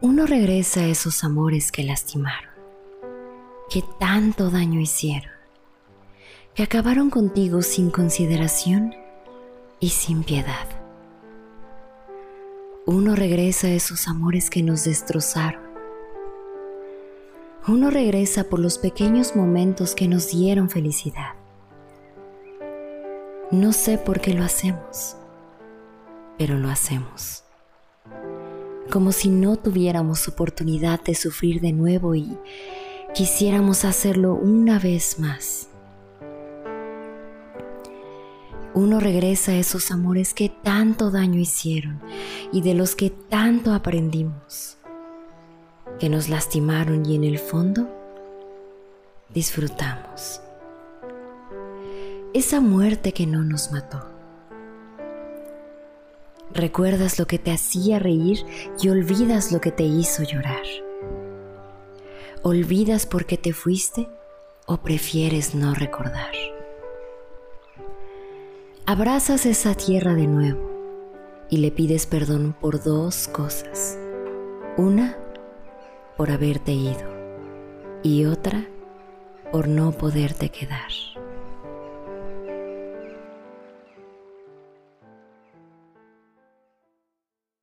Uno regresa a esos amores que lastimaron, que tanto daño hicieron, que acabaron contigo sin consideración y sin piedad. Uno regresa a esos amores que nos destrozaron. Uno regresa por los pequeños momentos que nos dieron felicidad. No sé por qué lo hacemos, pero lo hacemos. Como si no tuviéramos oportunidad de sufrir de nuevo y quisiéramos hacerlo una vez más. Uno regresa a esos amores que tanto daño hicieron y de los que tanto aprendimos, que nos lastimaron y en el fondo disfrutamos. Esa muerte que no nos mató. Recuerdas lo que te hacía reír y olvidas lo que te hizo llorar. ¿Olvidas por qué te fuiste o prefieres no recordar? abrazas esa tierra de nuevo y le pides perdón por dos cosas. Una, por haberte ido y otra, por no poderte quedar.